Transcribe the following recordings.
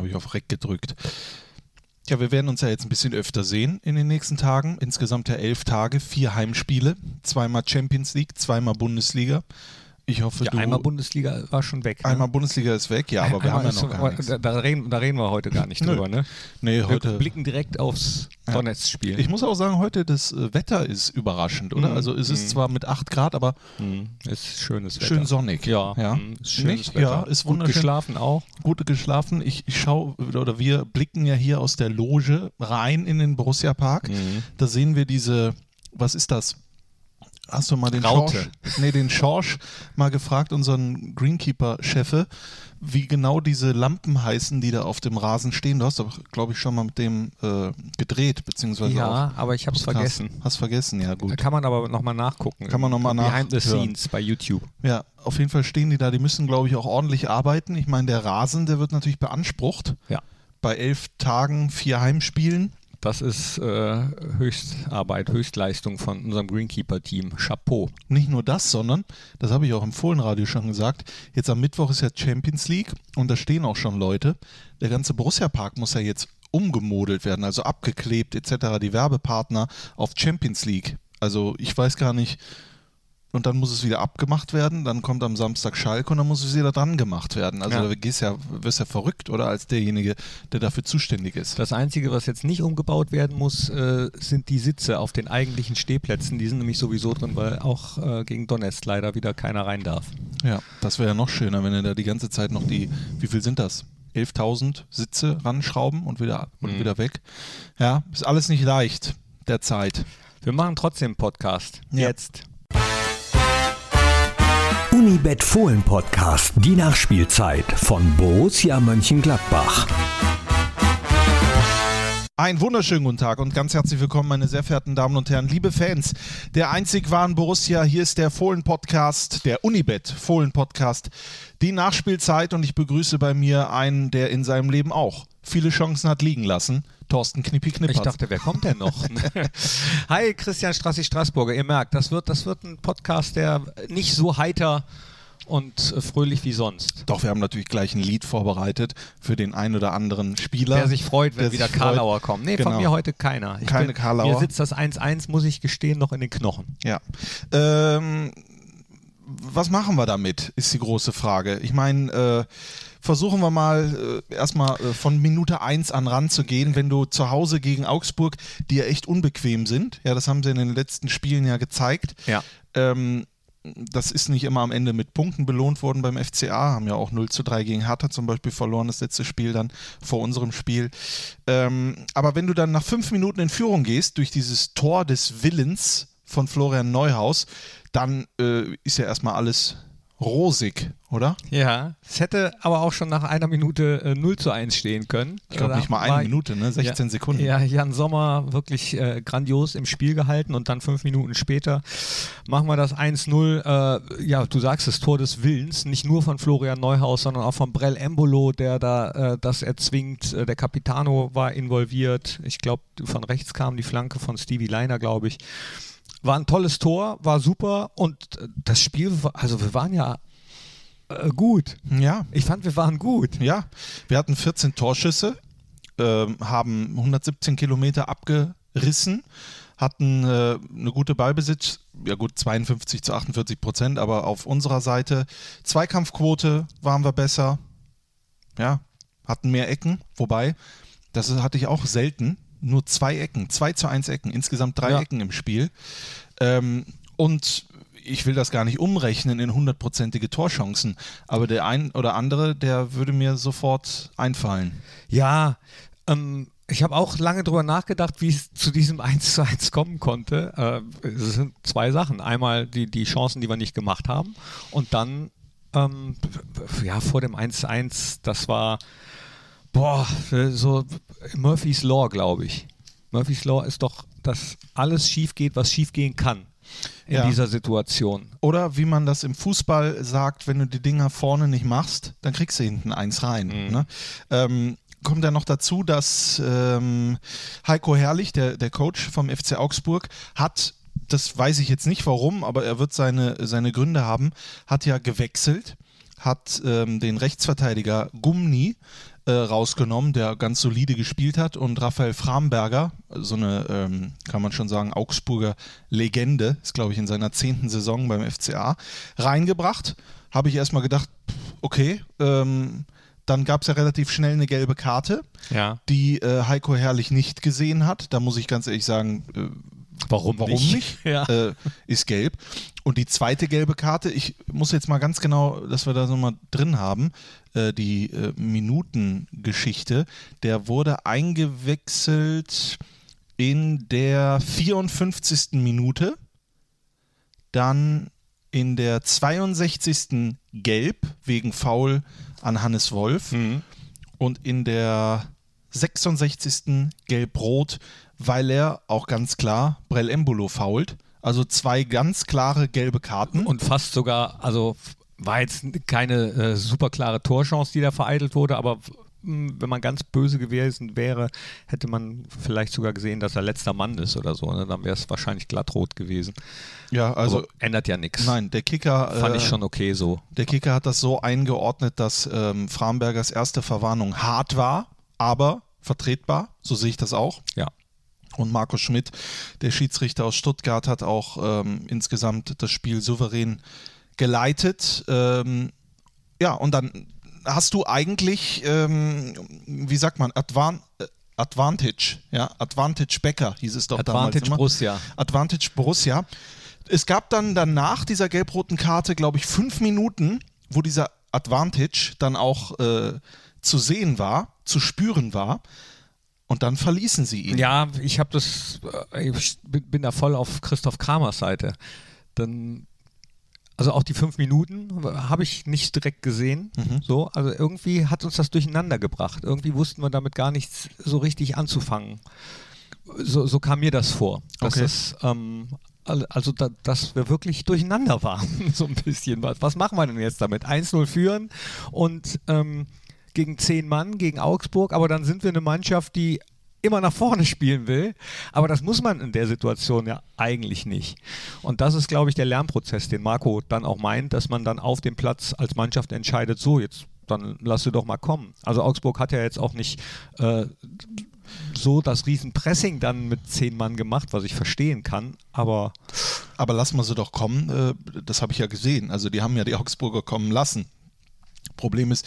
habe ich auf Reck gedrückt. Ja, wir werden uns ja jetzt ein bisschen öfter sehen in den nächsten Tagen. Insgesamt ja elf Tage, vier Heimspiele, zweimal Champions League, zweimal Bundesliga. Ich hoffe, ja, du. Einmal Bundesliga war schon weg. Ne? Einmal Bundesliga ist weg, ja, aber wir haben ja noch gar nichts. Da, da, reden, da reden wir heute gar nicht drüber, ne? Nee, heute. Wir blicken direkt aufs ja. Donetsk-Spiel. Ich muss auch sagen, heute das äh, Wetter ist überraschend, oder? Mhm. Also es ist mhm. zwar mit 8 Grad, aber mhm. ist schönes Wetter. Schön sonnig. Ja, ja. Mhm. Ist schönes Nicht? Wetter. Ja, ist wunderschön. Gut geschlafen auch. Gut geschlafen. Ich, ich schaue, oder wir blicken ja hier aus der Loge rein in den Borussia Park. Mhm. Da sehen wir diese, was ist das? Hast du mal den Raute. Schorsch, nee, den Schorsch mal gefragt, unseren Greenkeeper-Chefe, wie genau diese Lampen heißen, die da auf dem Rasen stehen? Du hast doch, glaube ich, schon mal mit dem äh, gedreht, beziehungsweise Ja, aber ich habe es vergessen. Hast vergessen, ja gut. Kann man aber nochmal nachgucken. Kann man nochmal nachgucken. Behind the Scenes bei YouTube. Ja, auf jeden Fall stehen die da. Die müssen, glaube ich, auch ordentlich arbeiten. Ich meine, der Rasen, der wird natürlich beansprucht. Ja. Bei elf Tagen, vier Heimspielen. Das ist äh, Höchstarbeit, Höchstleistung von unserem Greenkeeper-Team. Chapeau. Nicht nur das, sondern, das habe ich auch im Fohlenradio schon gesagt, jetzt am Mittwoch ist ja Champions League und da stehen auch schon Leute. Der ganze Borussia-Park muss ja jetzt umgemodelt werden, also abgeklebt etc., die Werbepartner auf Champions League. Also ich weiß gar nicht, und dann muss es wieder abgemacht werden. Dann kommt am Samstag Schalke und dann muss es wieder dran gemacht werden. Also Ja. da gehst ja, wirst ja verrückt, oder? Als derjenige, der dafür zuständig ist. Das Einzige, was jetzt nicht umgebaut werden muss, äh, sind die Sitze auf den eigentlichen Stehplätzen. Die sind nämlich sowieso drin, weil auch äh, gegen Donetsk leider wieder keiner rein darf. Ja, das wäre ja noch schöner, wenn er da die ganze Zeit noch die, wie viel sind das? 11.000 Sitze ranschrauben und wieder, und Mhm. wieder weg. Ja, ist alles nicht leicht derzeit. Wir machen trotzdem einen Podcast. Ja. Jetzt. Unibet Fohlen Podcast, die Nachspielzeit von Borussia Mönchengladbach. Einen wunderschönen guten Tag und ganz herzlich willkommen, meine sehr verehrten Damen und Herren, liebe Fans der einzig wahren Borussia. Hier ist der Fohlen-Podcast, der Unibet Fohlen-Podcast, die Nachspielzeit und ich begrüße bei mir einen, der in seinem Leben auch viele Chancen hat liegen lassen, Thorsten Knippi Knippert. Ich dachte, wer kommt denn noch? Hi, Christian Strassi Straßburger. Ihr merkt, das wird, das wird ein Podcast, der nicht so heiter und fröhlich wie sonst. Doch, wir haben natürlich gleich ein Lied vorbereitet für den ein oder anderen Spieler. Der sich freut, wenn Der wieder Karlauer kommt. Nee, Genau. von mir heute keiner. Ich Keine bin, Karlauer. Mir sitzt das 1-1, muss ich gestehen, noch in den Knochen. Ja. Ähm, was machen wir damit, ist die große Frage. Ich meine, äh, versuchen wir mal äh, erstmal äh, von Minute 1 an ranzugehen, wenn du zu Hause gegen Augsburg, die ja echt unbequem sind, ja, das haben sie in den letzten Spielen ja gezeigt. Ja. Ähm, das ist nicht immer am Ende mit Punkten belohnt worden beim FCA, haben ja auch 0 zu 3 gegen Hertha zum Beispiel verloren, das letzte Spiel dann vor unserem Spiel. Ähm, aber wenn du dann nach fünf Minuten in Führung gehst, durch dieses Tor des Willens von Florian Neuhaus, dann äh, ist ja erstmal alles rosig, oder? Ja, es hätte aber auch schon nach einer Minute äh, 0 zu 1 stehen können. Ich glaube Da nicht mal eine Minute, ne? 16 ja, Sekunden. Ja, Jan Sommer wirklich äh, grandios im Spiel gehalten und dann fünf Minuten später machen wir das 1-0. Äh, ja, du sagst es, Tor des Willens, nicht nur von Florian Neuhaus, sondern auch von Brell Embolo, der da äh, das erzwingt. Äh, der Capitano war involviert. Ich glaube, von rechts kam die Flanke von Stevie Leiner, glaube ich. War ein tolles Tor, war super und äh, das Spiel, war, also wir waren ja äh, gut. ja. Ich fand, wir waren gut. Ja, wir hatten 14 Torschüsse, ähm, haben 117 Kilometer abgerissen, hatten äh, eine gute Ballbesitz, ja gut, 52 zu 48 Prozent, aber auf unserer Seite Zweikampfquote waren wir besser, ja, hatten mehr Ecken, wobei, das hatte ich auch selten, nur zwei Ecken, zwei zu eins Ecken, insgesamt drei Ja. Ecken im Spiel. Ähm, und ich will das gar nicht umrechnen in hundertprozentige Torchancen, aber der ein oder andere, der würde mir sofort einfallen. Ja, ähm, ich habe auch lange drüber nachgedacht, wie es zu diesem 1 zu 1 kommen konnte. Äh, es sind zwei Sachen. Einmal die, die Chancen, die wir nicht gemacht haben und dann ähm, ja, vor dem 1 zu 1, das war boah, so Murphy's Law, glaube ich. Murphy's Law ist doch, dass alles schief geht, was schief gehen kann in Ja. dieser Situation. Oder wie man das im Fußball sagt, wenn du die Dinger vorne nicht machst, dann kriegst du hinten eins rein. Ne? Ähm, kommt ja noch dazu, dass ähm, Heiko Herrlich, der, der Coach vom FC Augsburg, hat, das weiß ich jetzt nicht warum, aber er wird seine, seine Gründe haben, hat ja gewechselt, hat ähm, den Rechtsverteidiger Gumni äh, rausgenommen, der ganz solide gespielt hat und Raphael Framberger, so eine, ähm, kann man schon sagen, Augsburger Legende, ist glaube ich in seiner zehnten Saison beim FCA, reingebracht. Habe ich erstmal gedacht, okay, ähm, dann gab es ja relativ schnell eine gelbe Karte, Ja. die äh, Heiko Herrlich nicht gesehen hat. Da muss ich ganz ehrlich sagen, äh, Warum, warum nicht? Ja. Äh, ist gelb. Und die zweite gelbe Karte, ich muss jetzt mal ganz genau, dass wir da so mal drin haben, äh, die äh, Minutengeschichte, der wurde eingewechselt in der 54. Minute, dann in der 62. gelb wegen Foul an Hannes Wolf Mhm. und in der 66. gelb-rot, weil er auch ganz klar Brell Embolo fault. Also zwei ganz klare gelbe Karten. Und fast sogar, also war jetzt keine äh, super klare Torchance, die da vereitelt wurde, aber mh, wenn man ganz böse gewesen wäre, hätte man vielleicht sogar gesehen, dass er letzter Mann ist oder so. Ne? Dann wäre es wahrscheinlich glattrot gewesen. ja, also aber ändert ja nichts. nein, der Kicker, Fand äh, ich schon okay so. der Kicker hat das so eingeordnet, dass ähm, Frambergers erste Verwarnung hart war, aber vertretbar. So sehe ich das auch. Ja. Und Marco Schmidt, der Schiedsrichter aus Stuttgart, hat auch ähm, insgesamt das Spiel souverän geleitet. Ähm, ja, und dann hast du eigentlich, ähm, wie sagt man, Advan äh, Advantage, ja, Advantage Becker hieß es doch Advantage damals immer. Borussia. Advantage Borussia. Es gab dann danach dieser gelb-roten Karte, glaube ich, fünf Minuten, wo dieser Advantage dann auch äh, zu sehen war, zu spüren war. Und dann verließen sie ihn. Ja, ich habe das, äh, ich bin da voll auf Christoph Kramers Seite. Dann, also auch die fünf Minuten habe ich nicht direkt gesehen. Mhm. So, also irgendwie hat uns das durcheinander gebracht. Irgendwie wussten wir damit gar nichts so richtig anzufangen. So, so kam mir das vor. Okay. es, ähm, al- also, da, dass wir wirklich durcheinander waren. so ein bisschen. Was, was machen wir denn jetzt damit? 1-0 führen und ähm, gegen zehn Mann, gegen Augsburg, aber dann sind wir eine Mannschaft, die immer nach vorne spielen will. Aber das muss man in der Situation ja eigentlich nicht. Und das ist, glaube ich, der Lernprozess, den Marco dann auch meint, dass man dann auf dem Platz als Mannschaft entscheidet, so jetzt dann lass du doch mal kommen. Also Augsburg hat ja jetzt auch nicht äh, so das Riesenpressing dann mit zehn Mann gemacht, was ich verstehen kann, aber Aber lassen wir sie doch kommen. äh, Das habe ich ja gesehen. Also die haben ja die Augsburger kommen lassen. Problem ist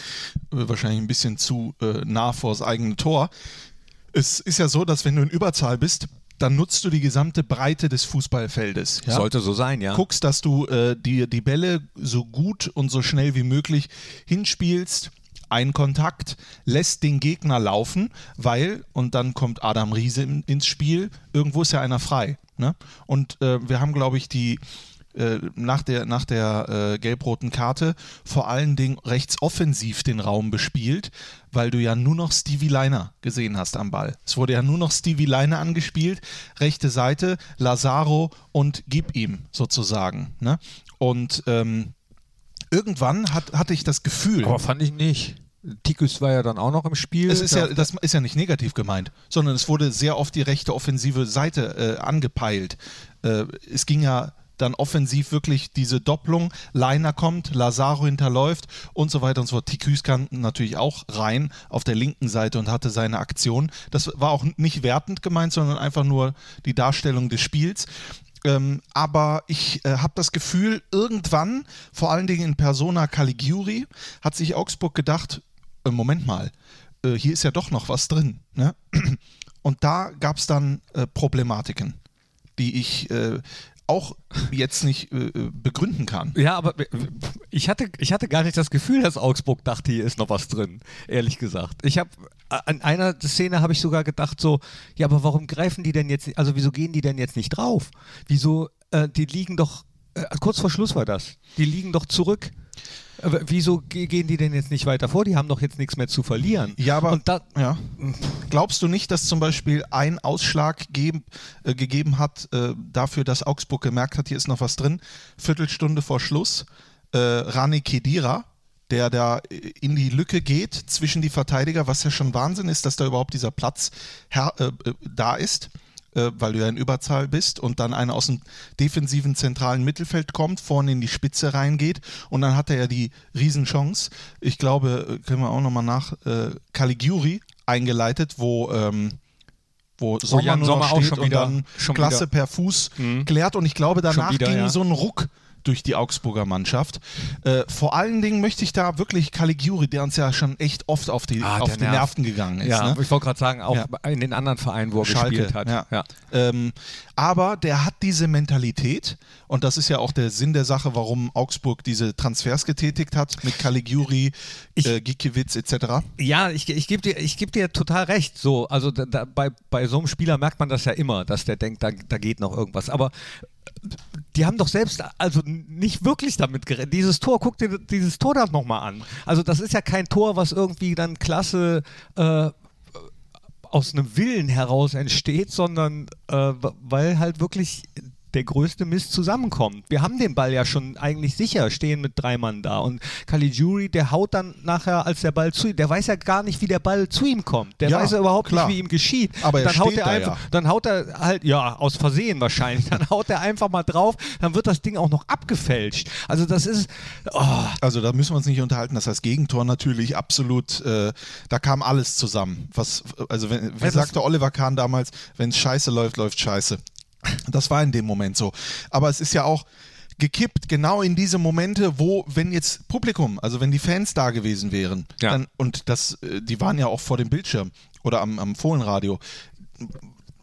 äh, wahrscheinlich ein bisschen zu äh, nah vor das eigene Tor. Es ist ja so, dass wenn du in Überzahl bist, dann nutzt du die gesamte Breite des Fußballfeldes. Ja? sollte so sein, ja. guckst, dass du äh, die, die Bälle so gut und so schnell wie möglich hinspielst. Ein Kontakt lässt den Gegner laufen, weil, und dann kommt Adam Riese in, ins Spiel, irgendwo ist ja einer frei. Ne? Und äh, wir haben, glaube ich, die äh, nach der, nach der äh, gelb-roten Karte vor allen Dingen rechts offensiv den Raum bespielt, weil du ja nur noch Stevie Leiner gesehen hast am Ball. Es wurde ja nur noch Stevie Leiner angespielt, rechte Seite, Lazaro und gib ihm sozusagen. Ne? Und ähm, irgendwann hat, hatte ich das Gefühl, Aber fand ich nicht. Tikus war ja dann auch noch im Spiel. es ist ja, Da- das ist ja nicht negativ gemeint, sondern es wurde sehr oft die rechte offensive Seite äh, angepeilt. Äh, es ging ja dann offensiv wirklich diese Doppelung, Leiner kommt, Lazaro hinterläuft und so weiter und so fort. Tikus kam natürlich auch rein auf der linken Seite und hatte seine Aktion. Das war auch nicht wertend gemeint, sondern einfach nur die Darstellung des Spiels. Ähm, aber ich äh, habe das Gefühl, irgendwann, vor allen Dingen in Persona Caligiuri, hat sich Augsburg gedacht, äh, Moment mal, äh, hier ist ja doch noch was drin. Ne? Und da gab es dann äh, Problematiken, die ich äh, auch jetzt nicht äh, äh, begründen kann. Ja, aber ich hatte, ich hatte gar nicht das Gefühl, dass Augsburg dachte, hier ist noch was drin, ehrlich gesagt. Ich habe an einer Szene habe ich sogar gedacht so, ja, aber warum greifen die denn jetzt, also wieso gehen die denn jetzt nicht drauf? Wieso, äh, die liegen doch, äh, kurz vor Schluss war das, die liegen doch zurück. Aber wieso ge- gehen die denn jetzt nicht weiter vor? Die haben doch jetzt nichts mehr zu verlieren. Ja, aber da, ja. glaubst du nicht, dass zum Beispiel ein Ausschlag geben, äh, gegeben hat äh, dafür, dass Augsburg gemerkt hat, hier ist noch was drin? Viertelstunde vor Schluss, äh, Rani Kedira, der da äh, in die Lücke geht zwischen die Verteidiger, was ja schon Wahnsinn ist, dass da überhaupt dieser Platz her, äh, äh, da ist. Äh, weil du ja in Überzahl bist und dann einer aus dem defensiven zentralen Mittelfeld kommt, vorne in die Spitze reingeht und dann hat er ja die Riesenchance. Ich glaube, äh, können wir auch nochmal nach äh, Caligiuri eingeleitet, wo ähm, wo Sommer, nur Sommer auch steht schon und wieder- dann schon Klasse wieder- per Fuß Mhm. klärt und ich glaube danach wieder, ging ja. so ein Ruck durch die Augsburger Mannschaft. Äh, vor allen Dingen möchte ich da wirklich Caligiuri, der uns ja schon echt oft auf die, Ah, auf die nervt. Nerven gegangen ist. Ja, ne? ich wollte gerade sagen, auch Ja. in den anderen Vereinen, wo er Schalke, gespielt hat. ja. Ja. Ähm, aber der hat diese Mentalität und das ist ja auch der Sinn der Sache, warum Augsburg diese Transfers getätigt hat mit Caligiuri, Ich- äh, Gikiewicz etc. Ja, ich, ich gebe dir, ich geb dir total recht. So, also da, da, bei, bei so einem Spieler merkt man das ja immer, dass der denkt, da, da geht noch irgendwas. Aber die haben doch selbst also nicht wirklich damit gerechnet. Dieses Tor, guck dir dieses Tor da nochmal an. Also das ist ja kein Tor, was irgendwie dann klasse äh, aus einem Willen heraus entsteht, sondern äh, weil halt wirklich der größte Mist zusammenkommt. Wir haben den Ball ja schon eigentlich sicher, stehen mit drei Mann da. Und Caligiuri, der haut dann nachher, als der Ball zu ihm, der weiß ja gar nicht, wie der Ball zu ihm kommt. Der Ja, weiß ja überhaupt klar. nicht, wie ihm geschieht. Aber er dann haut er da einfach, ja. dann haut er halt, ja, aus Versehen wahrscheinlich, dann haut er einfach mal drauf, dann wird das Ding auch noch abgefälscht. Also das ist, oh, Also da müssen wir uns nicht unterhalten. Das heißt Gegentor natürlich absolut, äh, da kam alles zusammen. Was, also wenn, wie das- sagte Oliver Kahn damals, wenn es scheiße läuft, läuft scheiße. Das war in dem Moment so. Aber es ist ja auch gekippt, genau in diese Momente, wo, wenn jetzt Publikum, also wenn die Fans da gewesen wären, Ja. dann, und das, äh, die waren ja auch vor dem Bildschirm oder am, am Fohlenradio,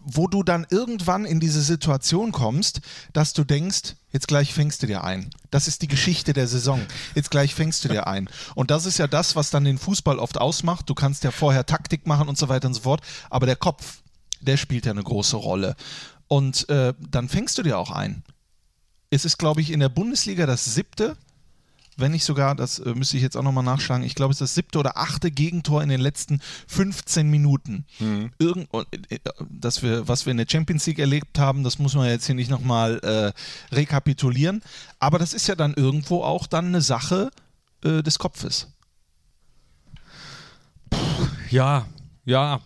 wo du dann irgendwann in diese Situation kommst, dass du denkst, jetzt gleich fängst du dir ein. Das ist die Geschichte der Saison. Jetzt gleich fängst du dir ein. Und das ist ja das, was dann den Fußball oft ausmacht. Du kannst ja vorher Taktik machen und so weiter und so fort, aber der Kopf, der spielt ja eine große Rolle. Und äh, dann fängst du dir auch ein. Es ist, glaube ich, in der Bundesliga das siebte, wenn nicht sogar, das äh, müsste ich jetzt auch nochmal nachschlagen, ich glaube, es ist das siebte oder achte Gegentor in den letzten 15 Minuten. Irgend, und, äh, dass wir, was wir in der Champions League erlebt haben, das muss man jetzt hier nicht nochmal äh, rekapitulieren. Aber das ist ja dann irgendwo auch dann eine Sache äh, des Kopfes. ja, ja,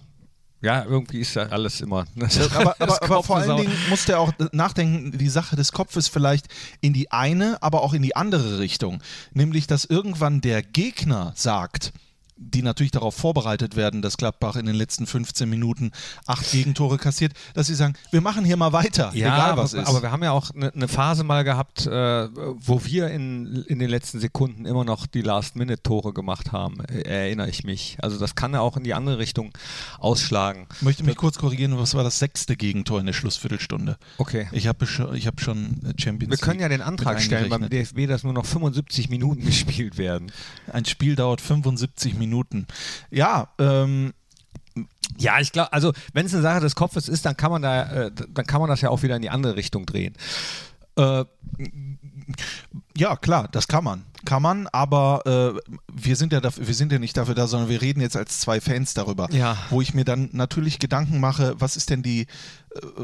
ja, irgendwie ist ja alles immer. aber, Das aber, aber Kopf vor allen Dingen musst du auch nachdenken, die Sache des Kopfes vielleicht in die eine, aber auch in die andere Richtung. Nämlich, dass irgendwann der Gegner sagt, die natürlich darauf vorbereitet werden, dass Gladbach in den letzten 15 Minuten acht Gegentore kassiert, dass sie sagen, wir machen hier mal weiter, Ja, egal aber, was ist. aber wir haben ja auch eine ne Phase mal gehabt, äh, wo wir in, in den letzten Sekunden immer noch die Last-Minute-Tore gemacht haben, äh, erinnere ich mich. Also das kann ja auch in die andere Richtung ausschlagen. ich möchte mich kurz korrigieren, was war das sechste Gegentor in der Schlussviertelstunde? Okay. Ich habe schon, ich hab schon äh, Champions Wir können ja den Antrag stellen beim. DFB, dass nur noch 75 Minuten gespielt werden. Ein Spiel dauert 75 Minuten. Ja, ähm, Ja, ich glaube, also wenn es eine Sache des Kopfes ist, dann kann man da, äh, dann kann man das ja auch wieder in die andere Richtung drehen. Äh, Ja, klar, das kann man. Kann man, aber äh, wir, sind ja dafür, wir sind ja nicht dafür da, sondern wir reden jetzt als zwei Fans darüber. Ja. Wo ich mir dann natürlich Gedanken mache, was ist denn die, äh,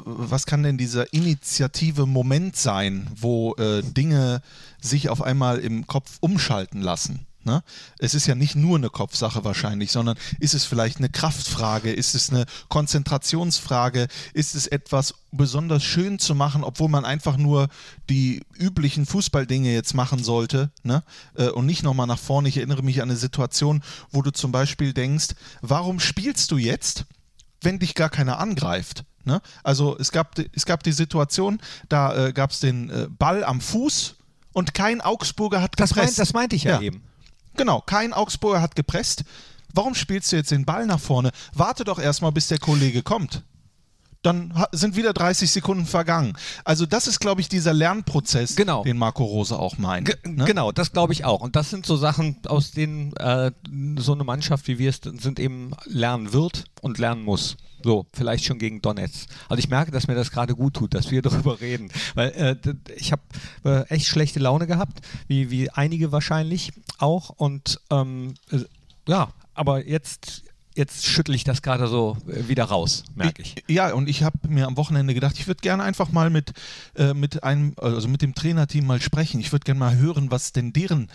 was kann denn dieser initiative Moment sein, wo äh, Dinge sich auf einmal im Kopf umschalten lassen? Ne? Es ist ja nicht nur eine Kopfsache wahrscheinlich, sondern ist es vielleicht eine Kraftfrage, ist es eine Konzentrationsfrage, ist es etwas besonders schön zu machen, obwohl man einfach nur die üblichen Fußballdinge jetzt machen sollte ne? Äh, und nicht nochmal nach vorne. Ich erinnere mich an eine Situation, wo du zum Beispiel denkst, warum spielst du jetzt, wenn dich gar keiner angreift? Ne? Also es gab, die- es gab die Situation, da äh, gab es den äh, Ball am Fuß und kein Augsburger hat das, gepresst. meint, das meinte ich ja, Ja. eben. Genau, kein Augsburger hat gepresst. Warum spielst du jetzt den Ball nach vorne? Warte doch erstmal, bis der Kollege kommt. Dann sind wieder 30 Sekunden vergangen. Also das ist, glaube ich, dieser Lernprozess, Genau. den Marco Rose auch meint. Ge ne? Genau, das glaube ich auch. Und das sind so Sachen, aus denen äh, so eine Mannschaft wie wir es sind eben lernen wird und lernen muss. So, vielleicht schon gegen Donetsk. Also ich merke, dass mir das gerade gut tut, dass wir darüber reden. Weil äh, ich habe äh, echt schlechte Laune gehabt, wie, wie einige wahrscheinlich auch. Und ähm, äh, ja, aber jetzt, jetzt schüttle ich das gerade so äh, wieder raus, merke ich. Ja, und ich habe mir am Wochenende gedacht, ich würde gerne einfach mal mit, äh, mit einem, also mit dem Trainerteam mal sprechen. Ich würde gerne mal hören, was denn deren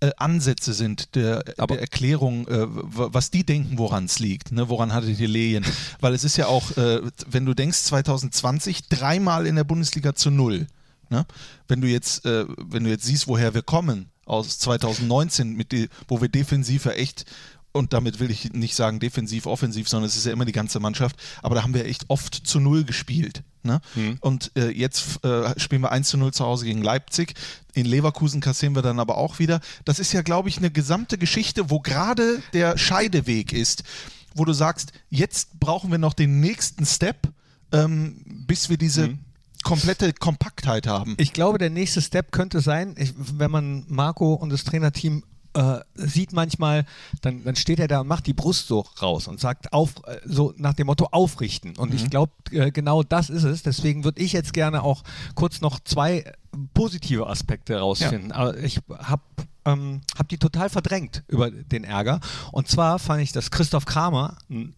äh, Ansätze sind der, Aber- der Erklärung, äh, was die denken, woran es liegt, ne? woran hattet ihr Lehen? Weil es ist ja auch, äh, wenn du denkst, 2020 dreimal in der Bundesliga zu null. Ne? Wenn du jetzt, äh, wenn du jetzt siehst, woher wir kommen aus 2019, mit die, wo wir defensiv ja echt und damit will ich nicht sagen defensiv, offensiv, sondern es ist ja immer die ganze Mannschaft, aber da haben wir echt oft zu null gespielt. Ne? Und äh, jetzt äh, spielen wir 1 zu 0 zu Hause gegen Leipzig. In Leverkusen kassieren wir dann aber auch wieder. Das ist ja, glaube ich, eine gesamte Geschichte, wo gerade der Scheideweg ist, wo du sagst, jetzt brauchen wir noch den nächsten Step, ähm, bis wir diese komplette Kompaktheit haben. Ich glaube, der nächste Step könnte sein, wenn man Marco und das Trainerteam äh, sieht manchmal, dann, dann steht er da und macht die Brust so raus und sagt auf, äh, so nach dem Motto aufrichten. Und ich glaube, äh, genau das ist es. Deswegen würde ich jetzt gerne auch kurz noch zwei äh, positive Aspekte rausfinden. Aber ich habe ähm, hab die total verdrängt über den Ärger. Und zwar fand ich, dass Christoph Kramer ein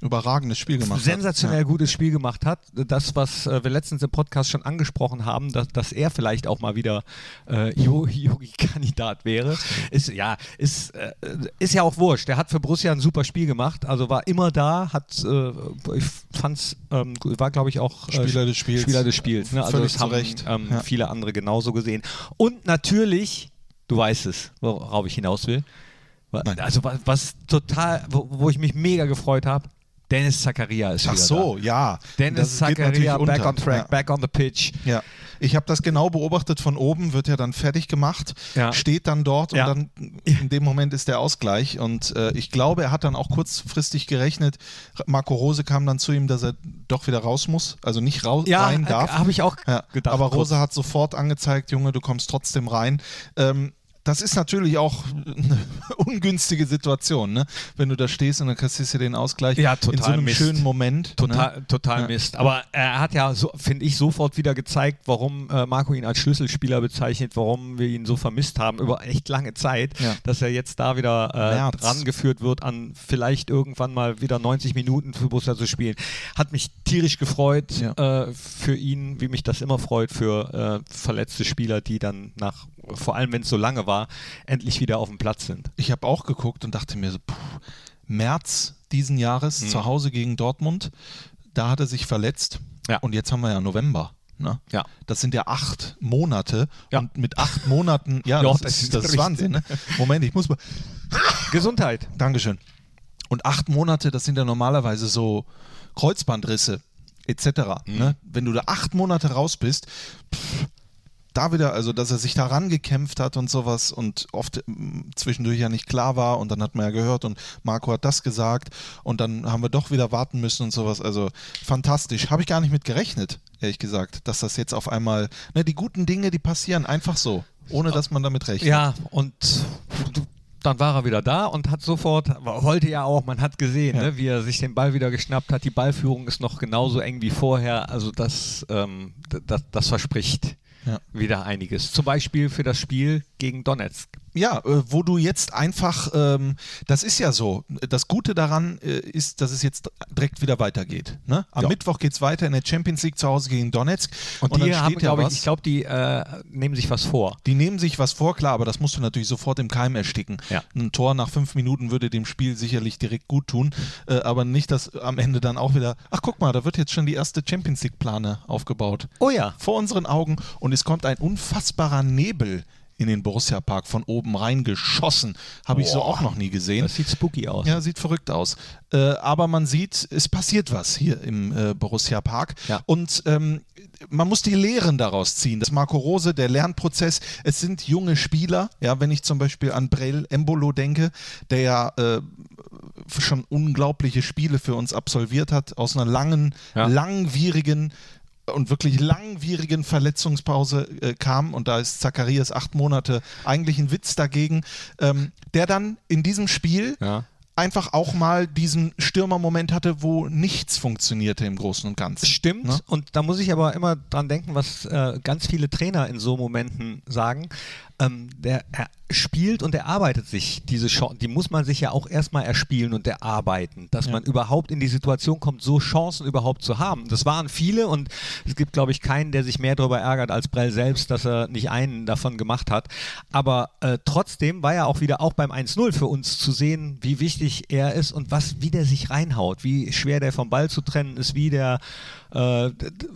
Überragendes Spiel gemacht. hat. sensationell gutes Spiel gemacht hat. Das, was äh, wir letztens im Podcast schon angesprochen haben, dass, dass er vielleicht auch mal wieder äh, Yogi-Kandidat wäre, ist ja ist, äh, ist ja auch wurscht. Der hat für Borussia ein super Spiel gemacht, also war immer da, hat äh, ich fand's ähm, war glaube ich auch äh, Spieler des Spiels. Spieler des Spiels. Ne? Also Völlig das haben Recht. ähm, Ja. viele andere genauso gesehen. Und natürlich, du weißt es, worauf ich hinaus will. Also was, was total, wo, wo ich mich mega gefreut habe, Dennis Zakaria ist Ach wieder so, da. ja. Dennis Zakaria back on track, Ja. back on the pitch. Ja, ich habe das genau beobachtet von oben, wird ja dann fertig gemacht, Ja. steht dann dort Ja. und dann in dem Moment ist der Ausgleich und äh, ich glaube, er hat dann auch kurzfristig gerechnet, Marco Rose kam dann zu ihm, dass er doch wieder raus muss, also nicht raus Ja, rein äh, darf. habe ich auch Ja, gedacht. aber kurz. Rose hat sofort angezeigt, Junge, du kommst trotzdem rein. Ähm, das ist natürlich auch eine ungünstige Situation, ne? wenn du da stehst und dann kassierst du den Ausgleich Ja, in so total einem Mist. schönen Moment. Total, Ne? total Ja. Mist. Aber er hat ja, so, finde ich, sofort wieder gezeigt, warum äh, Marco ihn als Schlüsselspieler bezeichnet, warum wir ihn so vermisst haben über echt lange Zeit, Ja. dass er jetzt da wieder äh, rangeführt wird, an vielleicht irgendwann mal wieder 90 Minuten für Borussia zu spielen. Hat mich tierisch gefreut äh, für ihn, wie mich das immer freut, für äh, verletzte Spieler, die dann nach, vor allem wenn es so lange war, endlich wieder auf dem Platz sind. ich habe auch geguckt und dachte mir so, puh, März diesen Jahres Mhm. zu Hause gegen Dortmund, da hat er sich verletzt Ja. und jetzt haben wir ja November. Ne? Ja. Das sind ja acht Monate Ja. und mit acht Monaten, ja, das, das ist, das ist. Wahnsinn. Ne? Moment, ich muss mal, Gesundheit. Dankeschön. Und acht Monate, das sind ja normalerweise so Kreuzbandrisse etc. Mhm. Ne? Wenn du da acht Monate raus bist, pff, da wieder, also dass er sich daran gekämpft hat und sowas und oft mm, zwischendurch ja nicht klar war und dann hat man ja gehört und Marco hat das gesagt und dann haben wir doch wieder warten müssen und sowas. Also fantastisch. Habe ich gar nicht mit gerechnet, ehrlich gesagt, dass das jetzt auf einmal, ne, die guten Dinge, die passieren einfach so, ohne dass man damit rechnet. Ja, und dann war er wieder da und hat sofort, wollte ja auch, man hat gesehen, Ja. ne, wie er sich den Ball wieder geschnappt hat. Die Ballführung ist noch genauso eng wie vorher. Also das, ähm, das, das verspricht Ja. wieder einiges. Zum Beispiel für das Spiel gegen Donetsk. Ja, äh, wo du jetzt einfach, ähm, das ist ja so, das Gute daran äh, ist, dass es jetzt direkt wieder weitergeht. Ne? Am Ja. Mittwoch geht es weiter in der Champions League zu Hause gegen Donetsk. Und, dann die haben, ja glaube ich, ich glaube, die äh, nehmen sich was vor. Die nehmen sich was vor, klar, aber das musst du natürlich sofort im Keim ersticken. Ja. Ein Tor nach fünf Minuten würde dem Spiel sicherlich direkt gut tun, äh, aber nicht, dass am Ende dann auch wieder, ach guck mal, da wird jetzt schon die erste Champions League-Plane aufgebaut. Oh ja. Vor unseren Augen und es kommt ein unfassbarer Nebel in den Borussia Park von oben reingeschossen. Habe ich so auch noch nie gesehen. Das sieht spooky aus. Ja, sieht verrückt aus. Äh, aber man sieht, es passiert was hier im äh, Borussia Park. Ja. Und ähm, man muss die Lehren daraus ziehen. Das Marco Rose, der Lernprozess, es sind junge Spieler. Ja, wenn ich zum Beispiel an Brel Embolo denke, der ja äh, schon unglaubliche Spiele für uns absolviert hat, aus einer langen, Ja. langwierigen und wirklich langwierigen Verletzungspause äh, kam und da ist Zacharias acht Monate eigentlich ein Witz dagegen, ähm, der dann in diesem Spiel Ja. einfach auch mal diesen Stürmermoment hatte, wo nichts funktionierte im Großen und Ganzen. Stimmt. Ne? Und da muss ich aber immer dran denken, was äh, ganz viele Trainer in so Momenten sagen. Ähm, der, er, spielt und erarbeitet sich diese Chance, die muss man sich ja auch erstmal erspielen und erarbeiten, dass ja. man überhaupt in die Situation kommt, so Chancen überhaupt zu haben. Das waren viele und es gibt, glaube ich, keinen, der sich mehr darüber ärgert als Brell selbst, dass er nicht einen davon gemacht hat. Aber äh, trotzdem war ja auch wieder auch beim 1-0 für uns zu sehen, wie wichtig er ist und was, wie der sich reinhaut, wie schwer der vom Ball zu trennen ist, wie der äh,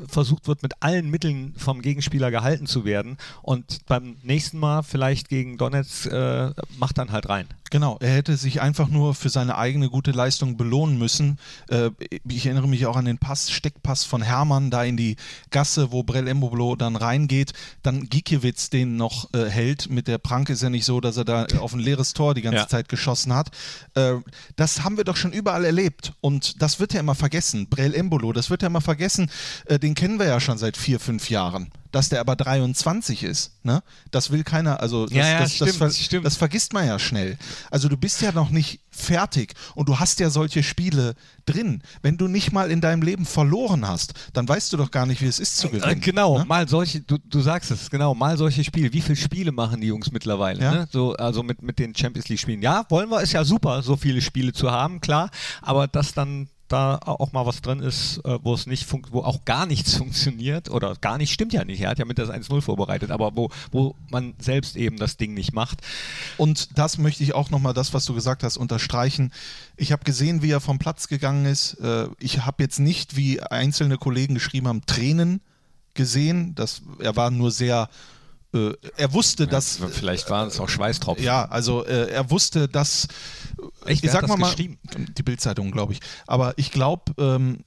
versucht wird, mit allen Mitteln vom Gegenspieler gehalten zu werden. Und beim nächsten Mal vielleicht gegen Donetsk äh, macht dann halt rein. Genau, er hätte sich einfach nur für seine eigene gute Leistung belohnen müssen. Äh, ich erinnere mich auch an den Pass, Steckpass von Hermann da in die Gasse, wo Brell Emboblo dann reingeht, dann Gikiewicz den noch äh, hält. Mit der Pranke ist ja nicht so, dass er da auf ein leeres Tor die ganze ja. Zeit geschossen hat. Äh, das haben wir doch schon überall erlebt und das wird ja immer vergessen. Brell Embolo, das wird ja immer vergessen. Äh, den kennen wir ja schon seit vier, fünf Jahren dass der aber 23 ist. Ne? Das will keiner, also das, ja, ja, das, stimmt, das, stimmt. das, vergisst man ja schnell. Also du bist ja noch nicht fertig und du hast ja solche Spiele drin. Wenn du nicht mal in deinem Leben verloren hast, dann weißt du doch gar nicht, wie es ist zu gewinnen. Genau, ne? mal solche, du, du sagst es, genau, mal solche Spiele. Wie viele Spiele machen die Jungs mittlerweile? Ja. Ne? So, also mit, mit den Champions League Spielen. Ja, wollen wir, ist ja super, so viele Spiele zu haben, klar, aber das dann da auch mal was drin ist, äh, wo es nicht wo auch gar nichts funktioniert oder gar nicht stimmt ja nicht. Er hat ja mit das 1-0 vorbereitet, aber wo, wo man selbst eben das Ding nicht macht. Und das möchte ich auch nochmal, das, was du gesagt hast, unterstreichen. Ich habe gesehen, wie er vom Platz gegangen ist. Äh, ich habe jetzt nicht, wie einzelne Kollegen geschrieben haben, Tränen gesehen. Das, er war nur sehr äh, er wusste, dass. Vielleicht waren es auch Schweißtropfen. Ja, also äh, er wusste, dass. Echt, ich sag mal, mal die Bildzeitung, glaube ich. Aber ich glaube, ähm,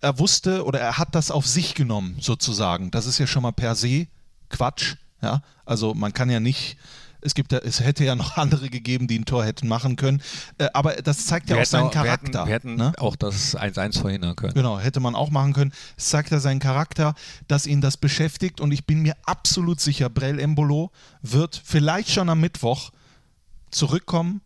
er wusste oder er hat das auf sich genommen, sozusagen. Das ist ja schon mal per se Quatsch. Ja, also man kann ja nicht es, gibt, es hätte ja noch andere gegeben, die ein Tor hätten machen können. Äh, aber das zeigt ja wir auch seinen auch, Charakter. Wir hätten, wir hätten ne? auch das 1-1 verhindern können. Genau, hätte man auch machen können. Es zeigt ja seinen Charakter, dass ihn das beschäftigt. Und ich bin mir absolut sicher, Brell Embolo wird vielleicht schon am Mittwoch zurückkommen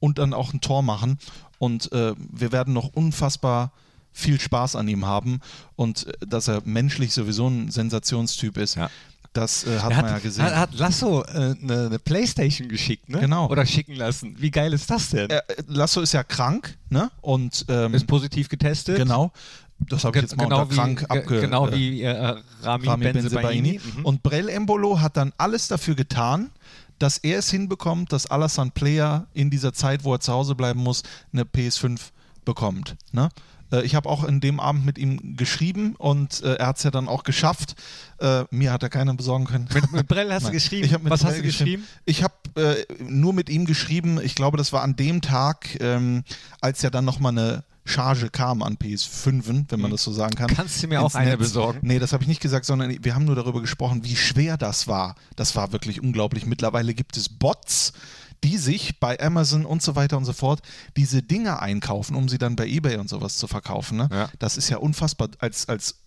und dann auch ein Tor machen. Und äh, wir werden noch unfassbar viel Spaß an ihm haben und äh, dass er menschlich sowieso ein Sensationstyp ist. Ja. Das äh, hat, hat, man ja gesehen. Hat, hat Lasso eine äh, ne, Playstation geschickt, ne? Genau. Oder schicken lassen. Wie geil ist das denn? Äh, Lasso ist ja krank, ne? Und ähm, ist positiv getestet. Genau. Das habe ich jetzt mal genau unter krank wie, abge... Genau wie äh, Rami, Rami Benzebaini. Mhm. Und Brell Embolo hat dann alles dafür getan, dass er es hinbekommt, dass Alassane Player in dieser Zeit, wo er zu Hause bleiben muss, eine PS5 bekommt. Ne? Äh, ich habe auch in dem Abend mit ihm geschrieben und äh, er hat es ja dann auch geschafft. Äh, mir hat er keiner besorgen können. Mit, mit Brell hast du geschrieben? Was Brell hast du geschrieben? Ich habe äh, nur mit ihm geschrieben. Ich glaube, das war an dem Tag, ähm, als ja dann nochmal eine Charge kam an PS5, wenn man mhm. das so sagen kann. Kannst du mir auch eine Netz. besorgen? Nee, das habe ich nicht gesagt, sondern wir haben nur darüber gesprochen, wie schwer das war. Das war wirklich unglaublich. Mittlerweile gibt es Bots, die sich bei Amazon und so weiter und so fort diese Dinge einkaufen, um sie dann bei eBay und sowas zu verkaufen. Ne? Ja. Das ist ja unfassbar. Als, als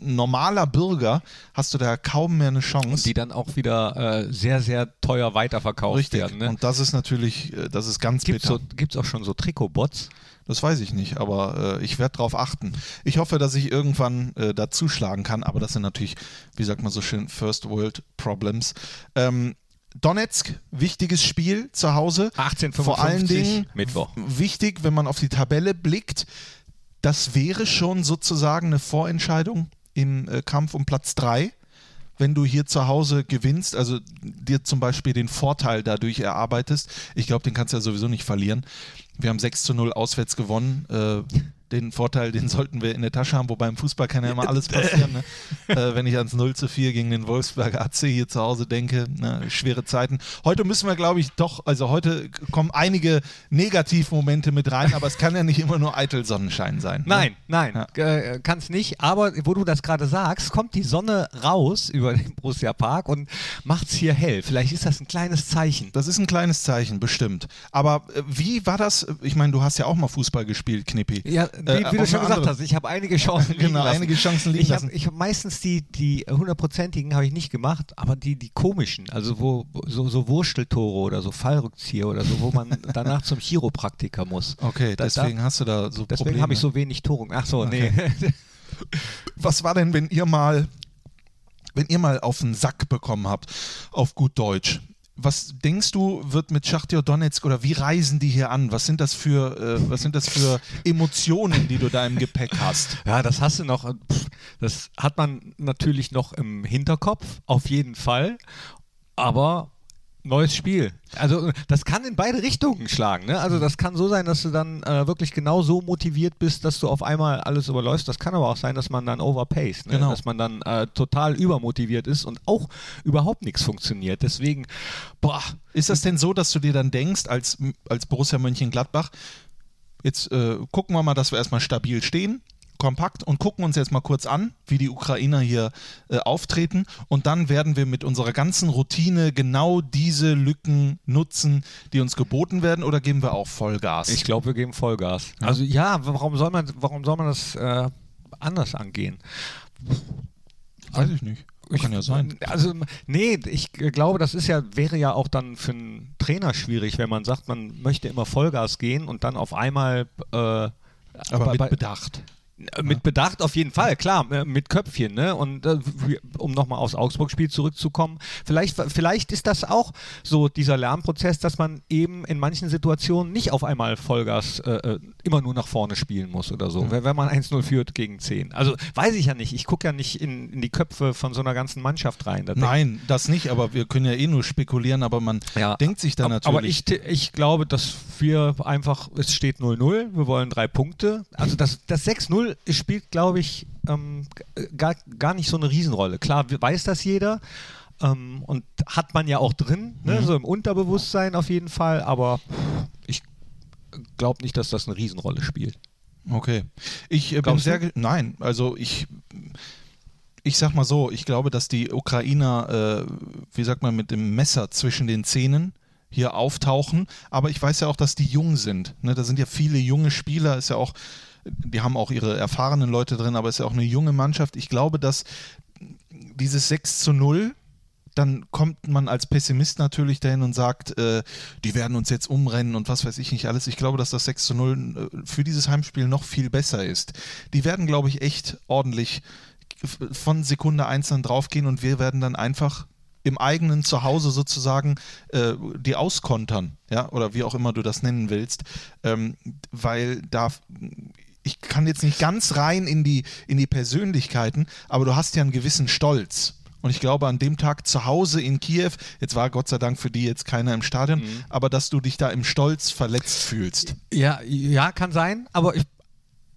normaler Bürger hast du da kaum mehr eine Chance. Und die dann auch wieder äh, sehr, sehr teuer weiterverkauft Richtig. werden. Ne? Und das ist natürlich, äh, das ist ganz Gibt es so, auch schon so Trikotbots? Das weiß ich nicht, aber äh, ich werde darauf achten. Ich hoffe, dass ich irgendwann äh, da zuschlagen kann, aber das sind natürlich, wie sagt man so schön, First World Problems. Ähm, Donetsk, wichtiges Spiel zu Hause. 1855, Vor allen Dingen Mittwoch. wichtig, wenn man auf die Tabelle blickt. Das wäre schon sozusagen eine Vorentscheidung im äh, Kampf um Platz 3 wenn du hier zu Hause gewinnst, also dir zum Beispiel den Vorteil dadurch erarbeitest. Ich glaube, den kannst du ja sowieso nicht verlieren. Wir haben 6 zu 0 auswärts gewonnen. Äh, den Vorteil, den sollten wir in der Tasche haben, wobei im Fußball kann ja immer alles passieren. Ne? äh, wenn ich ans 0 zu 4 gegen den Wolfsberger AC hier zu Hause denke, ne? schwere Zeiten. Heute müssen wir, glaube ich, doch, also heute kommen einige Negativmomente mit rein, aber es kann ja nicht immer nur eitel Sonnenschein sein. Ne? Nein, nein, ja. äh, kann es nicht. Aber wo du das gerade sagst, kommt die Sonne raus über den Borussia Park und macht es hier hell. Vielleicht ist das ein kleines Zeichen. Das ist ein kleines Zeichen, bestimmt. Aber äh, wie war das? Ich meine, du hast ja auch mal Fußball gespielt, Knippi. Ja, wie, äh, wie du schon gesagt hast, ich habe einige Chancen liegen Genau, lassen. einige Chancen liegen ich hab, Ich habe meistens die, die hundertprozentigen habe ich nicht gemacht, aber die, die komischen, also wo so, so Wursteltore oder so Fallrückzieher oder so, wo man danach zum Chiropraktiker muss. Okay, da, deswegen da, hast du da so Deswegen habe ich so wenig Tore. Ach so, okay. nee. Was war denn, wenn ihr mal, wenn ihr mal auf den Sack bekommen habt, auf gut Deutsch? Was denkst du, wird mit Schachtyor Donetsk oder wie reisen die hier an? Was sind das für, äh, was sind das für Emotionen, die du da im Gepäck hast? Ja, das hast du noch, pff, das hat man natürlich noch im Hinterkopf, auf jeden Fall. Aber neues Spiel. Also das kann in beide Richtungen schlagen. Ne? Also das kann so sein, dass du dann äh, wirklich genau so motiviert bist, dass du auf einmal alles überläufst. Das kann aber auch sein, dass man dann overpaced, ne? Genau. dass man dann äh, total übermotiviert ist und auch überhaupt nichts funktioniert. Deswegen, boah, Ist das denn so, dass du dir dann denkst, als, als Borussia Mönchengladbach, jetzt äh, gucken wir mal, dass wir erstmal stabil stehen, kompakt und gucken uns jetzt mal kurz an, wie die Ukrainer hier äh, auftreten und dann werden wir mit unserer ganzen Routine genau diese Lücken nutzen, die uns geboten werden oder geben wir auch Vollgas? ich glaube, wir geben Vollgas. Also ja, warum soll man, warum soll man das äh, anders angehen? Weiß ich nicht. Kann ja sein. Also, nee, ich glaube, das ist ja, wäre ja auch dann für einen Trainer schwierig, wenn man sagt, man möchte immer Vollgas gehen und dann auf einmal äh, Aber bei- mit bei- Bedacht. Mit Bedacht auf jeden Fall, klar, äh, mit Köpfchen, ne? Und äh, um nochmal aufs Augsburg-Spiel zurückzukommen, vielleicht, vielleicht ist das auch so dieser Lernprozess, dass man eben in manchen Situationen nicht auf einmal Vollgas äh, äh, immer nur nach vorne spielen muss oder so, wenn wenn man 1-0 führt gegen 10. Also weiß ich ja nicht, ich gucke ja nicht in, in die Köpfe von so einer ganzen Mannschaft rein. Da Nein, das nicht, aber wir können ja eh nur spekulieren, aber man Ja. denkt sich da natürlich. Aber ich, ich glaube, dass wir einfach, es steht 0-0, wir wollen drei Punkte. Also das, das 6-0 spielt, glaube ich, ähm, gar, gar nicht so eine Riesenrolle. Klar, we- weiß das jeder ähm, und hat man ja auch drin, ne? Mhm. so im Unterbewusstsein auf jeden Fall, aber ich glaube nicht, dass das eine Riesenrolle spielt. Okay. Ich äh, bin sehr. Nein, also ich. Ich sag mal so, ich glaube, dass die Ukrainer, äh, wie sagt man, mit dem Messer zwischen den Zähnen hier auftauchen. Aber ich weiß ja auch, dass die jung sind. Ne? Da sind ja viele junge Spieler, ist ja auch, die haben auch ihre erfahrenen Leute drin, aber ist ja auch eine junge Mannschaft. Ich glaube, dass dieses 6 zu 0, dann kommt man als Pessimist natürlich dahin und sagt, äh, die werden uns jetzt umrennen und was weiß ich nicht alles. Ich glaube, dass das 6 zu 0 äh, für dieses Heimspiel noch viel besser ist. Die werden, glaube ich, echt ordentlich von Sekunde 1 dann draufgehen und wir werden dann einfach im eigenen Zuhause sozusagen äh, die auskontern, ja, oder wie auch immer du das nennen willst, ähm, weil da ich kann jetzt nicht ganz rein in die, in die Persönlichkeiten, aber du hast ja einen gewissen Stolz. Und ich glaube, an dem Tag zu Hause in Kiew, jetzt war Gott sei Dank für die jetzt keiner im Stadion, Mhm. aber dass du dich da im Stolz verletzt fühlst. Ja, ja, kann sein, aber ich,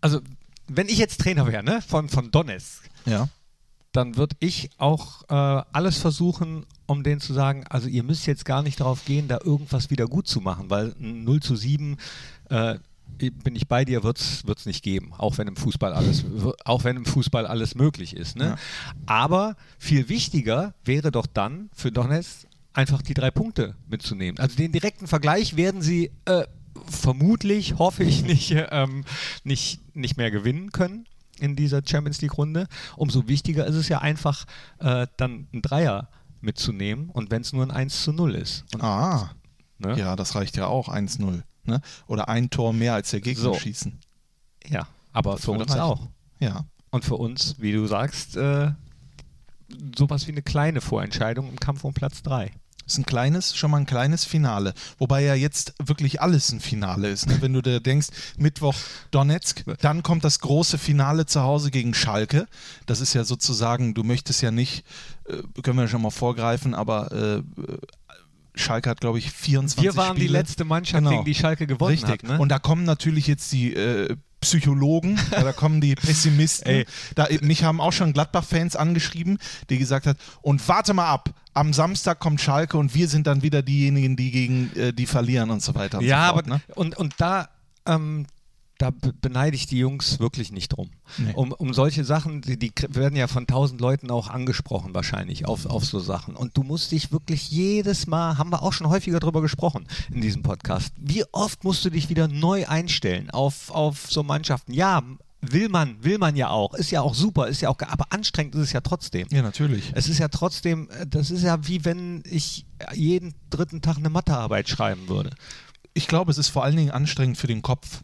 also wenn ich jetzt Trainer wäre, ne, von, von Donetsk, Ja. dann würde ich auch äh, alles versuchen, um denen zu sagen, also ihr müsst jetzt gar nicht darauf gehen, da irgendwas wieder gut zu machen, weil ein 0 zu 7, äh, bin ich bei dir, wird es nicht geben, auch wenn im Fußball alles, auch wenn im Fußball alles möglich ist. Ne? Ja. Aber viel wichtiger wäre doch dann für Donetsk einfach die drei Punkte mitzunehmen. Also den direkten Vergleich werden sie äh, vermutlich, hoffe ich nicht, äh, nicht, nicht mehr gewinnen können in dieser Champions League Runde. Umso wichtiger ist es ja einfach, äh, dann einen Dreier mitzunehmen und wenn es nur ein 1 zu 0 ist. Und, Ah, ne? ja, das reicht ja auch 1-0. Ne? Oder ein Tor mehr als der Gegner So. schießen. ja, aber für uns reichen. auch. Ja. Und für uns, wie du sagst, äh, sowas wie eine kleine Vorentscheidung im Kampf um Platz 3. Ist ein kleines, schon mal ein kleines Finale. Wobei ja jetzt wirklich alles ein Finale ist. Ne? Wenn du dir denkst, Mittwoch Donetsk, dann kommt das große Finale zu Hause gegen Schalke. Das ist ja sozusagen, du möchtest ja nicht, äh, können wir schon mal vorgreifen, aber äh, Schalke hat, glaube ich, 24 Wir waren die Spiele. letzte Mannschaft, Genau. gegen die Schalke gewonnen Richtig. hat. Ne? Und da kommen natürlich jetzt die äh, Psychologen, ja, da kommen die Pessimisten. Ey. Da, mich haben auch schon Gladbach-Fans angeschrieben, die gesagt hat, und warte mal ab, am Samstag kommt Schalke und wir sind dann wieder diejenigen, die gegen die die verlieren und so weiter. Und ja, so fort, aber ne? und, und da, ähm, da be- beneide ich die Jungs wirklich nicht drum. Nee. Um, um solche Sachen, die, die werden ja von tausend Leuten auch angesprochen wahrscheinlich auf, auf so Sachen. Und du musst dich wirklich jedes Mal, haben wir auch schon häufiger drüber gesprochen in diesem Podcast, wie oft musst du dich wieder neu einstellen auf, auf so Mannschaften? Ja, will man, will man ja auch, ist ja auch super, ist ja auch, aber anstrengend ist es ja trotzdem. Ja, natürlich. Es ist ja trotzdem, äh, das ist ja wie wenn ich jeden dritten Tag eine Mathearbeit schreiben würde. Ich glaube, es ist vor allen Dingen anstrengend für den Kopf.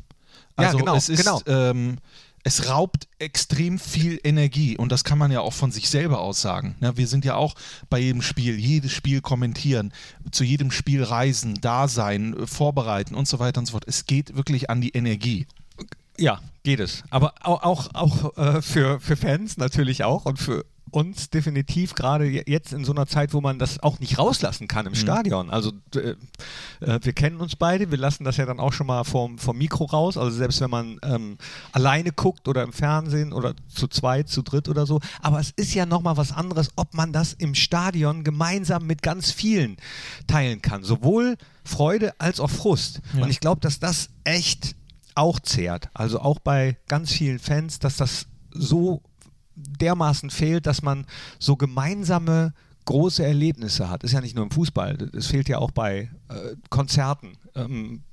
Ja, Also genau, es ist, genau. ähm, es raubt extrem viel Energie und das kann man ja auch von sich selber aus sagen. Ja, wir sind ja auch bei jedem Spiel, jedes Spiel kommentieren, zu jedem Spiel reisen, da sein, äh, vorbereiten und so weiter und so fort. Es geht wirklich an die Energie. Ja, geht es. Aber auch, auch, auch äh, für, für Fans natürlich auch und für uns definitiv gerade jetzt in so einer Zeit, wo man das auch nicht rauslassen kann im mhm. Stadion. Also äh, äh, wir kennen uns beide, wir lassen das ja dann auch schon mal vom, vom Mikro raus. Also selbst wenn man ähm, alleine guckt oder im Fernsehen oder zu zweit, zu dritt oder so. Aber es ist ja nochmal was anderes, ob man das im Stadion gemeinsam mit ganz vielen teilen kann. Sowohl Freude als auch Frust. Ja. Und ich glaube, dass das echt auch zehrt. Also auch bei ganz vielen Fans, dass das so dermaßen fehlt, dass man so gemeinsame große Erlebnisse hat. Ist ja nicht nur im Fußball, es fehlt ja auch bei äh, Konzerten, ähm,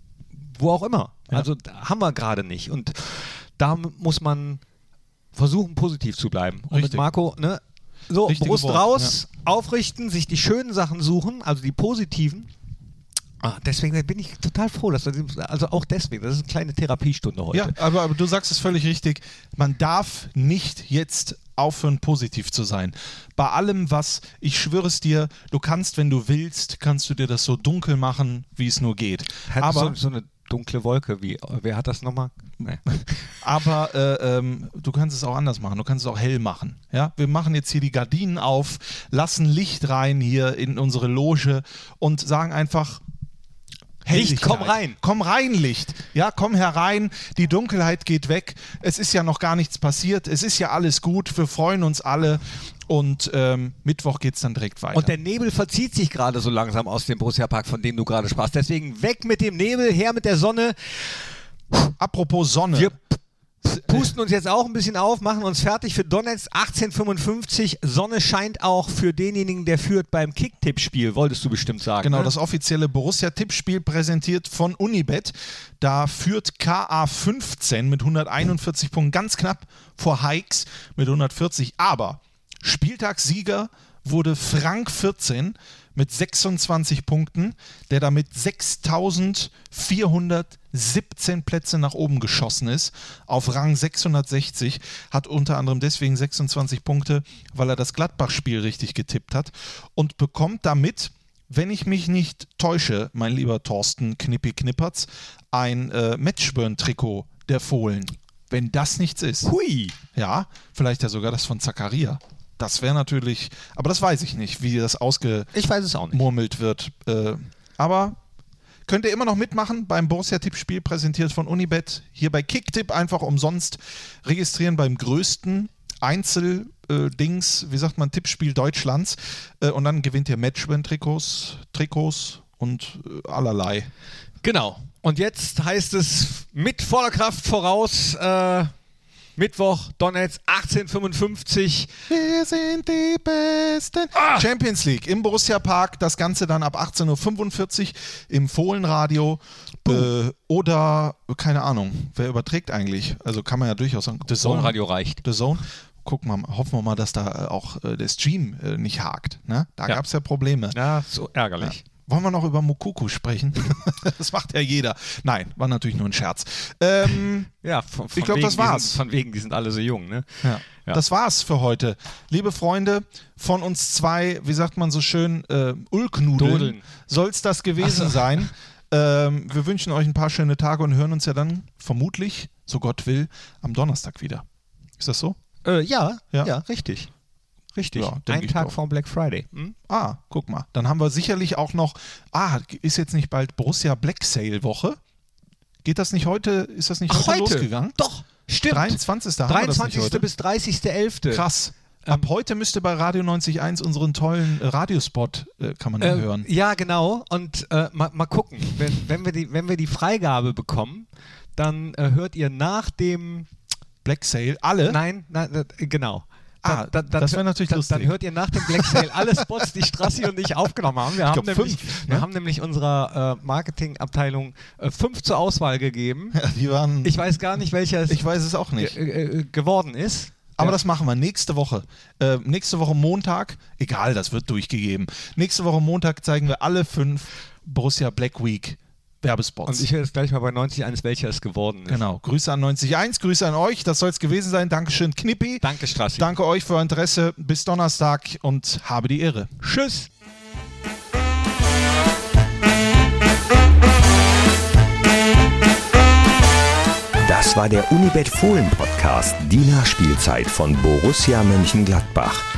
wo auch immer. Ja. Also haben wir gerade nicht. Und da muss man versuchen, positiv zu bleiben. Und Richtig. mit Marco, ne, so, Richtige Brust Wort, raus, ja. aufrichten, sich die schönen Sachen suchen, also die positiven Ah, deswegen bin ich total froh, dass du, also auch deswegen, das ist eine kleine Therapiestunde heute. Ja, aber, aber du sagst es völlig richtig. Man darf nicht jetzt aufhören, positiv zu sein. Bei allem, was, ich schwöre es dir, du kannst, wenn du willst, kannst du dir das so dunkel machen, wie es nur geht. Hat aber so, so, eine dunkle Wolke, wie, wer hat das nochmal? Nee. aber äh, ähm, du kannst es auch anders machen, du kannst es auch hell machen. Ja? Wir machen jetzt hier die Gardinen auf, lassen Licht rein hier in unsere Loge und sagen einfach, Licht, komm rein. Komm rein, Licht. Ja, komm herein. Die Dunkelheit geht weg. Es ist ja noch gar nichts passiert. Es ist ja alles gut. Wir freuen uns alle. Und ähm, Mittwoch geht es dann direkt weiter. Und der Nebel verzieht sich gerade so langsam aus dem Borussia Park, von dem du gerade sprachst. Deswegen weg mit dem Nebel, her mit der Sonne. Apropos Sonne. Wir pusten uns jetzt auch ein bisschen auf, machen uns fertig für Donetsk 1855. Sonne scheint auch für denjenigen, der führt beim Kick-Tipp-Spiel, wolltest du bestimmt sagen. Genau, ne? das offizielle Borussia-Tippspiel präsentiert von Unibet. Da führt KA 15 mit 141 Punkten ganz knapp vor Hikes mit 140. Aber Spieltagssieger wurde Frank 14 mit 26 Punkten, der damit 6417 Plätze nach oben geschossen ist, auf Rang 660, hat unter anderem deswegen 26 Punkte, weil er das Gladbach-Spiel richtig getippt hat und bekommt damit wenn ich mich nicht täusche, mein lieber Thorsten Knippi Knippertz, ein äh, Matchburn-Trikot der Fohlen. Wenn das nichts ist. Hui! Ja, vielleicht ja sogar das von Zakaria. Das wäre natürlich, aber das weiß ich nicht, wie das ausgemurmelt wird. Äh, aber könnt ihr immer noch mitmachen beim Borussia-Tippspiel, präsentiert von Unibet. Hier bei Kicktipp einfach umsonst registrieren beim größten Einzeldings, äh, wie sagt man, Tippspiel Deutschlands. Äh, und dann gewinnt ihr Matchwin-Trikots, Trikots und äh, allerlei. Genau. Und jetzt heißt es mit voller Kraft voraus äh, Mittwoch, Donetsk, 1855. Wir sind die Besten. Ah! Champions League im Borussia Park. Das Ganze dann ab 18.45 Uhr im Fohlenradio. Äh, oder, keine Ahnung, wer überträgt eigentlich? Also kann man ja durchaus sagen. The Zone Radio reicht. The Zone gucken wir, hoffen wir mal, dass da auch äh, der Stream äh, nicht hakt. Ne? Da ja. gab es ja Probleme. Ja, so ärgerlich. Ja. Wollen wir noch über Mokuku sprechen? das macht ja jeder. Nein, war natürlich nur ein Scherz. Ähm, ja, von, von ich glaube, das war's. Sind, von wegen, die sind alle so jung, ne? Ja. ja. Das war's für heute. Liebe Freunde, von uns zwei, wie sagt man so schön, äh, Ulknudeln soll es das gewesen so. sein. Ähm, wir wünschen euch ein paar schöne Tage und hören uns ja dann vermutlich, so Gott will, am Donnerstag wieder. Ist das so? Äh, ja, ja, ja, richtig. Richtig, ja, ein Tag vor Black Friday. Hm? Ah, guck mal. Dann haben wir sicherlich auch noch, ah, ist jetzt nicht bald Borussia Black Sale Woche? Geht das nicht heute, ist das nicht heute, heute? losgegangen? Doch, stimmt. 23. 23. bis 30.11. Krass. Ähm, Ab heute müsste bei Radio 91.1 unseren tollen äh, Radiospot, äh, kann man äh, hören. Ja, genau. Und äh, mal, mal, gucken, wenn, wenn, wir die, wenn wir die Freigabe bekommen, dann äh, hört ihr nach dem Black Sale alle? Nein, nein genau. Ah, dann, dann, das wäre natürlich dann, lustig. Dann hört ihr nach dem Black Sale alle Spots, die Strassi und ich aufgenommen haben. Wir, haben, glaub, nämlich, fünf, ne? wir haben nämlich unserer äh, Marketingabteilung äh, fünf zur Auswahl gegeben. Ja, die waren. Ich weiß gar nicht, welcher es ich weiß es auch nicht. Äh, geworden ist. Aber ja. das machen wir nächste Woche. Äh, nächste Woche Montag, egal, das wird durchgegeben. Nächste Woche Montag zeigen wir alle fünf Borussia Black Week Werbespots. Und ich höre jetzt gleich mal bei 91, welcher es geworden ist. Genau. Grüße an 91, Grüße an euch. Das soll es gewesen sein. Dankeschön, Knippi. Danke, Strassi. Danke euch für euer Interesse. Bis Donnerstag und habe die Ehre. Tschüss. Das war der Unibet Fohlen Podcast, die Nachspielzeit von Borussia Mönchengladbach.